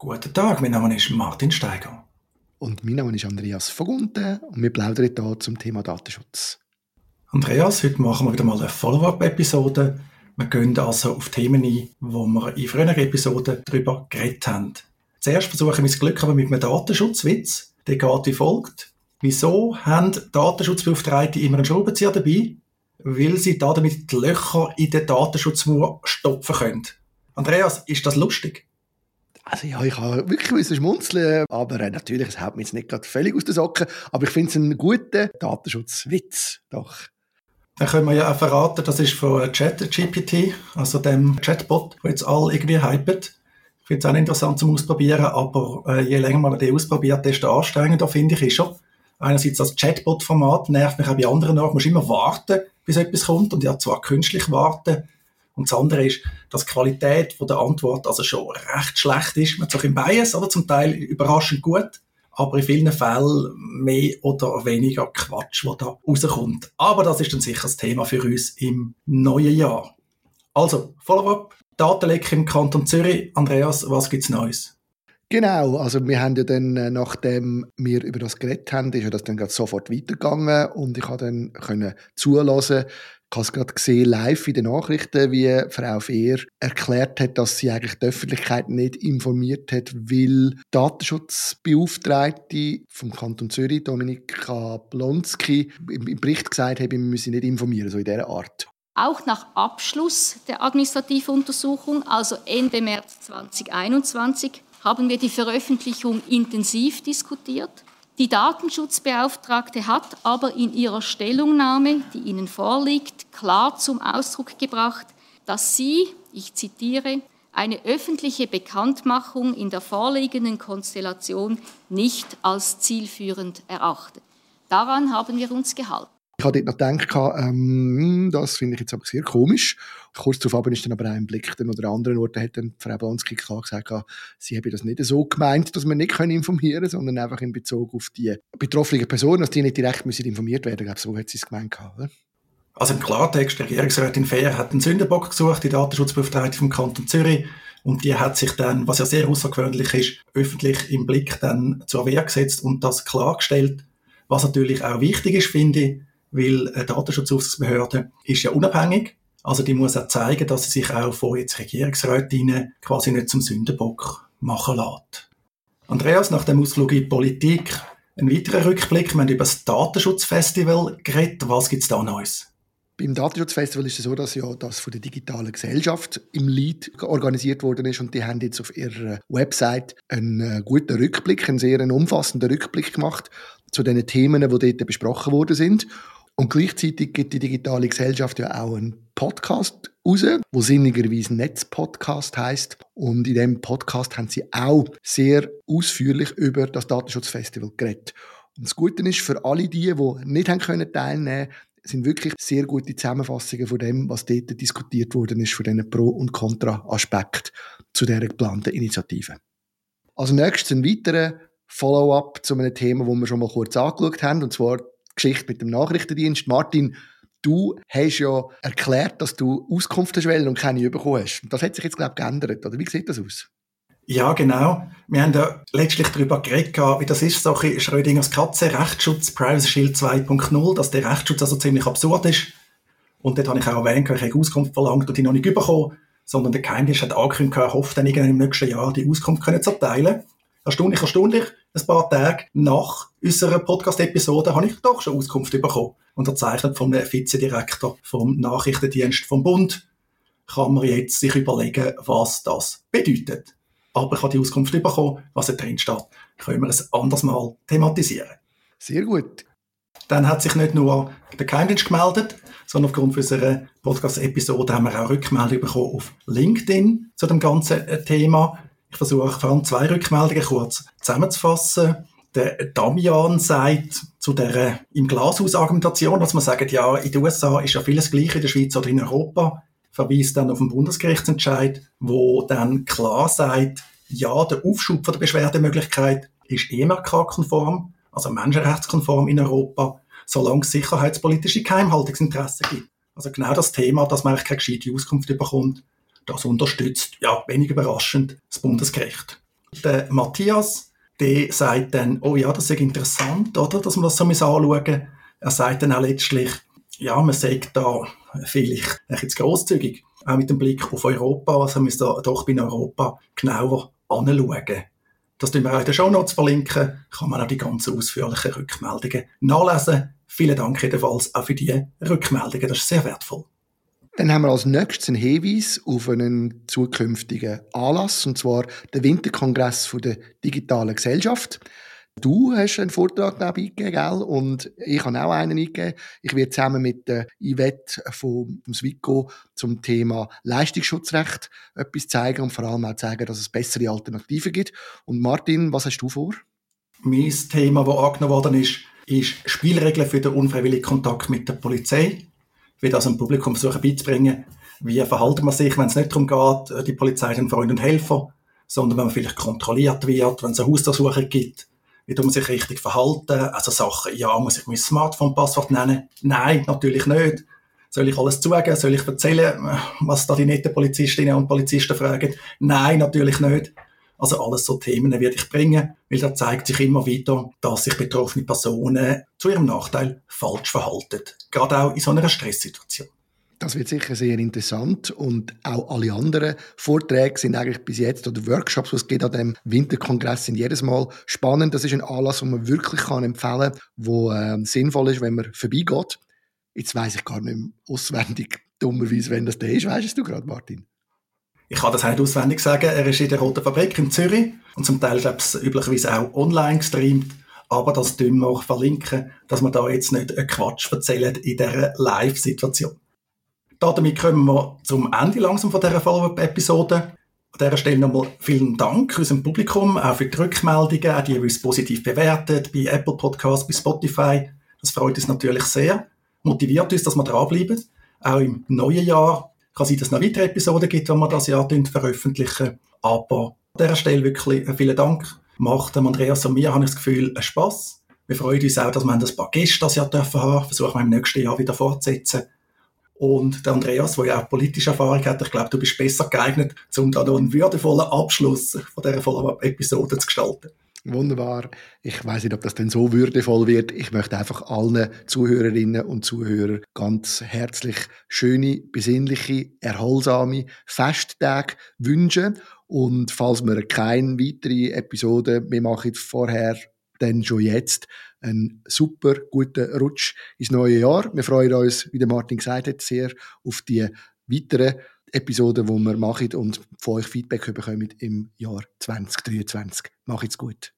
Guten Tag, mein Name ist Martin Steiger. Und mein Name ist Andreas Vogunten und wir plaudern hier zum Thema Datenschutz. Andreas, heute machen wir wieder mal eine Follow-up-Episode. Wir gehen also auf Themen ein, wo wir in früheren Episoden darüber geredet haben. Zuerst versuche ich mein Glück aber mit einem Datenschutzwitz. Der geht wie folgt. Wieso haben Datenschutzbeauftragte immer einen Schraubenzieher dabei? Weil sie damit die Löcher in den Datenschutzmauer stopfen können. Andreas, ist das lustig? Also ja, ich habe wirklich ein schmunzeln, aber äh, natürlich, es haut mir jetzt nicht gerade völlig aus den Socken, aber ich finde es einen guten Datenschutzwitz, doch. Dann können wir ja auch verraten, das ist von ChatGPT, also dem Chatbot, der jetzt alle irgendwie hypet. Ich finde es auch interessant zum Ausprobieren, aber äh, je länger man den ausprobiert, desto anstrengender finde ich ist er. Einerseits das Chatbot-Format nervt mich auch bei anderen auch. Man muss immer warten, bis etwas kommt und ja zwar künstlich warten, und das andere ist, dass die Qualität von der Antwort also schon recht schlecht ist. Man hat im Bias, oder zum Teil überraschend gut, aber in vielen Fällen mehr oder weniger Quatsch, was da rauskommt. Aber das ist dann sicher das Thema für uns im neuen Jahr. Also, Follow-up, Datenleck im Kanton Zürich. Andreas, was gibt's Neues? Genau, also wir haben ja dann, äh, nachdem wir über das geredet haben, ist ja das dann sofort weitergegangen und ich habe dann können zulassen, ich habe es gerade gesehen, live in den Nachrichten, wie Frau Fehr erklärt hat, dass sie eigentlich die Öffentlichkeit nicht informiert hat, weil Datenschutzbeauftragte vom Kanton Zürich, Dominika Blonski, im Bericht gesagt haben, wir müssen nicht informieren, so in dieser Art. Auch nach Abschluss der Administrativuntersuchung, also Ende März 2021, haben wir die Veröffentlichung intensiv diskutiert. Die Datenschutzbeauftragte hat aber in ihrer Stellungnahme, die Ihnen vorliegt, klar zum Ausdruck gebracht, dass sie, ich zitiere, eine öffentliche Bekanntmachung in der vorliegenden Konstellation nicht als zielführend erachtet. Daran haben wir uns gehalten. Ich habe dort noch gedacht, ähm, das finde ich jetzt aber sehr komisch. Kurz darauf ist dann aber ein Blick dann oder anderen Orten hat dann Frau Blonski klar gesagt, sie habe das nicht so gemeint, dass wir nicht können informieren können, sondern einfach in Bezug auf die betroffenen Personen, dass die nicht direkt müssen informiert werden müssen. So hat sie es gemeint. Oder? Also im Klartext, der Regierungsrätin Fair hat einen Sündenbock gesucht, die Datenschutzbeauftragte vom Kanton Zürich. Und die hat sich dann, was ja sehr außergewöhnlich ist, öffentlich im Blick dann zur Wehr gesetzt und das klargestellt. Was natürlich auch wichtig ist, finde ich, weil eine Datenschutzaufsichtsbehörde ist ja unabhängig. Also die muss auch zeigen, dass sie sich auch von jetzt Regierungsrätinnen quasi nicht zum Sündenbock machen lässt. Andreas, nach dem Ausflug in die Politik, ein weiterer Rückblick. Wir haben über das Datenschutzfestival geredet. Was gibt es da Neues? Beim Datenschutzfestival ist es so, dass ja das von der digitalen Gesellschaft im Lead organisiert worden ist und die haben jetzt auf ihrer Website einen äh, guten Rückblick, einen sehr umfassenden Rückblick gemacht zu den Themen, die dort besprochen worden sind. Und gleichzeitig gibt die digitale Gesellschaft ja auch einen Podcast raus, wo sinnigerweise Netzpodcast heißt. Und in dem Podcast haben sie auch sehr ausführlich über das Datenschutzfestival geredet. Und das Gute ist für alle die, die nicht haben können teilnehmen sind wirklich sehr gute Zusammenfassungen von dem, was dort diskutiert worden ist, von diesen Pro- und Contra-Aspekten zu dieser geplanten Initiative. Als nächstes ein weiterer Follow-up zu einem Thema, das wir schon mal kurz angeschaut haben, und zwar Geschichte mit dem Nachrichtendienst. Martin, du hast ja erklärt, dass du Auskunft hast und keine bekommen hast. Das hat sich jetzt, glaube ich, geändert, oder? Wie sieht das aus? Ja, genau. Wir haben ja letztlich darüber geredet, wie das ist, so ein Schrödingers Katze, Rechtsschutz, Privacy Shield 2.0, dass der Rechtsschutz also ziemlich absurd ist. Und dort habe ich auch erwähnt, ich habe Auskunft verlangt und die noch nicht bekommen, sondern der Geheimdienst hat angekündigt, er hofft dann irgendwann im nächsten Jahr die Auskunft zu erteilen erstaunlich, erstaunlich, ein paar Tage nach unserer Podcast-Episode habe ich doch schon Auskunft bekommen. Unterzeichnet vom Vizedirektor vom Nachrichtendienst vom Bund. Kann man jetzt sich überlegen, was das bedeutet. Aber ich habe die Auskunft bekommen, was da drin steht. Können wir es anders mal thematisieren. Sehr gut. Dann hat sich nicht nur der Geheimdienst gemeldet, sondern aufgrund unserer Podcast-Episode haben wir auch Rückmeldungen bekommen auf LinkedIn zu dem ganzen äh, Thema. Ich versuche vor allem zwei Rückmeldungen kurz zusammenzufassen. Der Damian sagt zu der im Glashaus-Argumentation, dass man sagt, ja, in den USA ist ja vieles gleich in der Schweiz oder in Europa, verweist dann auf den Bundesgerichtsentscheid, wo dann klar sagt, ja, der Aufschub von der Beschwerdemöglichkeit ist EMRK-konform, also menschenrechtskonform in Europa, solange es sicherheitspolitische Geheimhaltungsinteressen gibt. Also genau das Thema, dass man eigentlich keine gescheite Auskunft bekommt, das unterstützt, ja, wenig überraschend, das Bundesgericht. Der Matthias, der sagt dann, oh ja, das ist interessant, oder, dass man das so anschauen Er sagt dann auch letztlich, ja, man sagt da vielleicht ein bisschen grosszügig, auch mit dem Blick auf Europa, also man muss da doch bei Europa genauer anschauen. Das tun wir auch in den Show Notes verlinken, kann man auch die ganzen ausführlichen Rückmeldungen nachlesen. Vielen Dank jedenfalls auch für die Rückmeldungen, das ist sehr wertvoll. Dann haben wir als nächstes einen Hinweis auf einen zukünftigen Anlass, und zwar den Winterkongress der digitalen Gesellschaft. Du hast einen Vortrag eingegeben, gell? Und ich habe auch einen eingegeben. Ich werde zusammen mit der Yvette vom, vom Swico zum Thema Leistungsschutzrecht etwas zeigen und vor allem auch zeigen, dass es bessere Alternativen gibt. Und Martin, was hast du vor? Mein Thema, das angenommen worden ist, ist Spielregeln für den unfreiwilligen Kontakt mit der Polizei wie das dem Publikum versuchen beizubringen, wie verhalten man sich, wenn es nicht darum geht, die Polizei den Freund und Helfer, sondern wenn man vielleicht kontrolliert wird, wenn es eine Hausdurchsuchung gibt, wie man sich richtig verhalten, also Sachen, ja, muss ich mein Smartphone-Passwort nennen? Nein, natürlich nicht. Soll ich alles zugeben? Soll ich erzählen, was da die netten Polizistinnen und Polizisten fragen? Nein, natürlich nicht. Also alles so Themen werde ich bringen, weil da zeigt sich immer wieder, dass sich betroffene Personen zu ihrem Nachteil falsch verhalten. Gerade auch in so einer Stresssituation. Das wird sicher sehr interessant und auch alle anderen Vorträge sind eigentlich bis jetzt oder Workshops, was es geht an dem Winterkongress, sind jedes Mal spannend. Das ist ein Anlass, den man wirklich kann empfehlen wo äh, sinnvoll ist, wenn man vorbeigeht. Jetzt weiß ich gar nicht mehr auswendig, dummerweise, wenn das der ist. Weißt du gerade, Martin? Ich kann das nicht auswendig sagen. Er ist in der Roten Fabrik in Zürich und zum Teil, glaube ich, üblicherweise auch online gestreamt. Aber das tun wir auch verlinken, dass wir da jetzt nicht einen Quatsch erzählen in dieser Live-Situation. Damit kommen wir zum Ende langsam von dieser Follow-up-Episode. An dieser Stelle nochmal vielen Dank unserem Publikum, auch für die Rückmeldungen, auch die, die uns positiv bewertet, bei Apple Podcasts, bei Spotify. Das freut uns natürlich sehr, motiviert uns, dass wir dranbleiben. Auch im neuen Jahr kann sein, dass es noch weitere Episoden gibt, die wir das Jahr veröffentlichen. Aber an dieser Stelle wirklich vielen Dank. Macht dem Andreas und mir, habe ich das Gefühl, einen Spass. Wir freuen uns auch, dass wir ein paar Gäste das Jahr dürfen haben. Versuchen wir im nächsten Jahr wieder fortzusetzen. Und der Andreas, der ja auch politische Erfahrung hat, ich glaube, du bist besser geeignet, um da noch einen würdevollen Abschluss von dieser Follow-up-Episode zu gestalten. Wunderbar. Ich weiß nicht, ob das denn so würdevoll wird. Ich möchte einfach allen Zuhörerinnen und Zuhörern ganz herzlich schöne, besinnliche, erholsame Festtage wünschen. Und falls wir keine weitere Episode mehr machen vorher, dann schon jetzt einen super guten Rutsch ins neue Jahr. Wir freuen uns, wie der Martin gesagt hat, sehr auf die weiteren Episoden, die wir machen und von euch Feedback bekommen im Jahr 2023. Macht's gut.